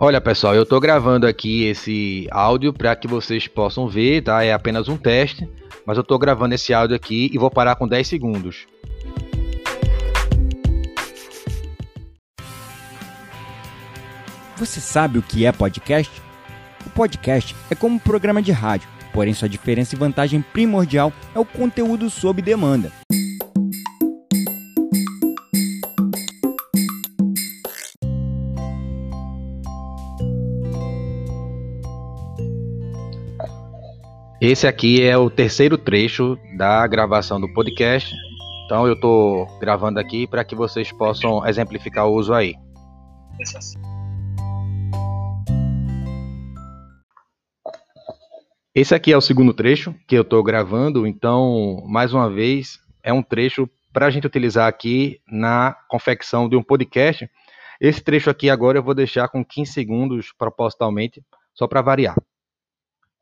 Olha pessoal, eu estou gravando aqui esse áudio para que vocês possam ver, tá? É apenas um teste, mas eu estou gravando esse áudio aqui e vou parar com 10 segundos. Você sabe o que é podcast? O podcast é como um programa de rádio, porém sua diferença e vantagem primordial é o conteúdo sob demanda. Esse aqui é o terceiro trecho da gravação do podcast. Então eu estou gravando aqui para que vocês possam exemplificar o uso aí. Esse aqui é o segundo trecho que eu estou gravando, então, mais uma vez, é um trecho para a gente utilizar aqui na confecção de um podcast. Esse trecho aqui agora eu vou deixar com 15 segundos propositalmente, só para variar.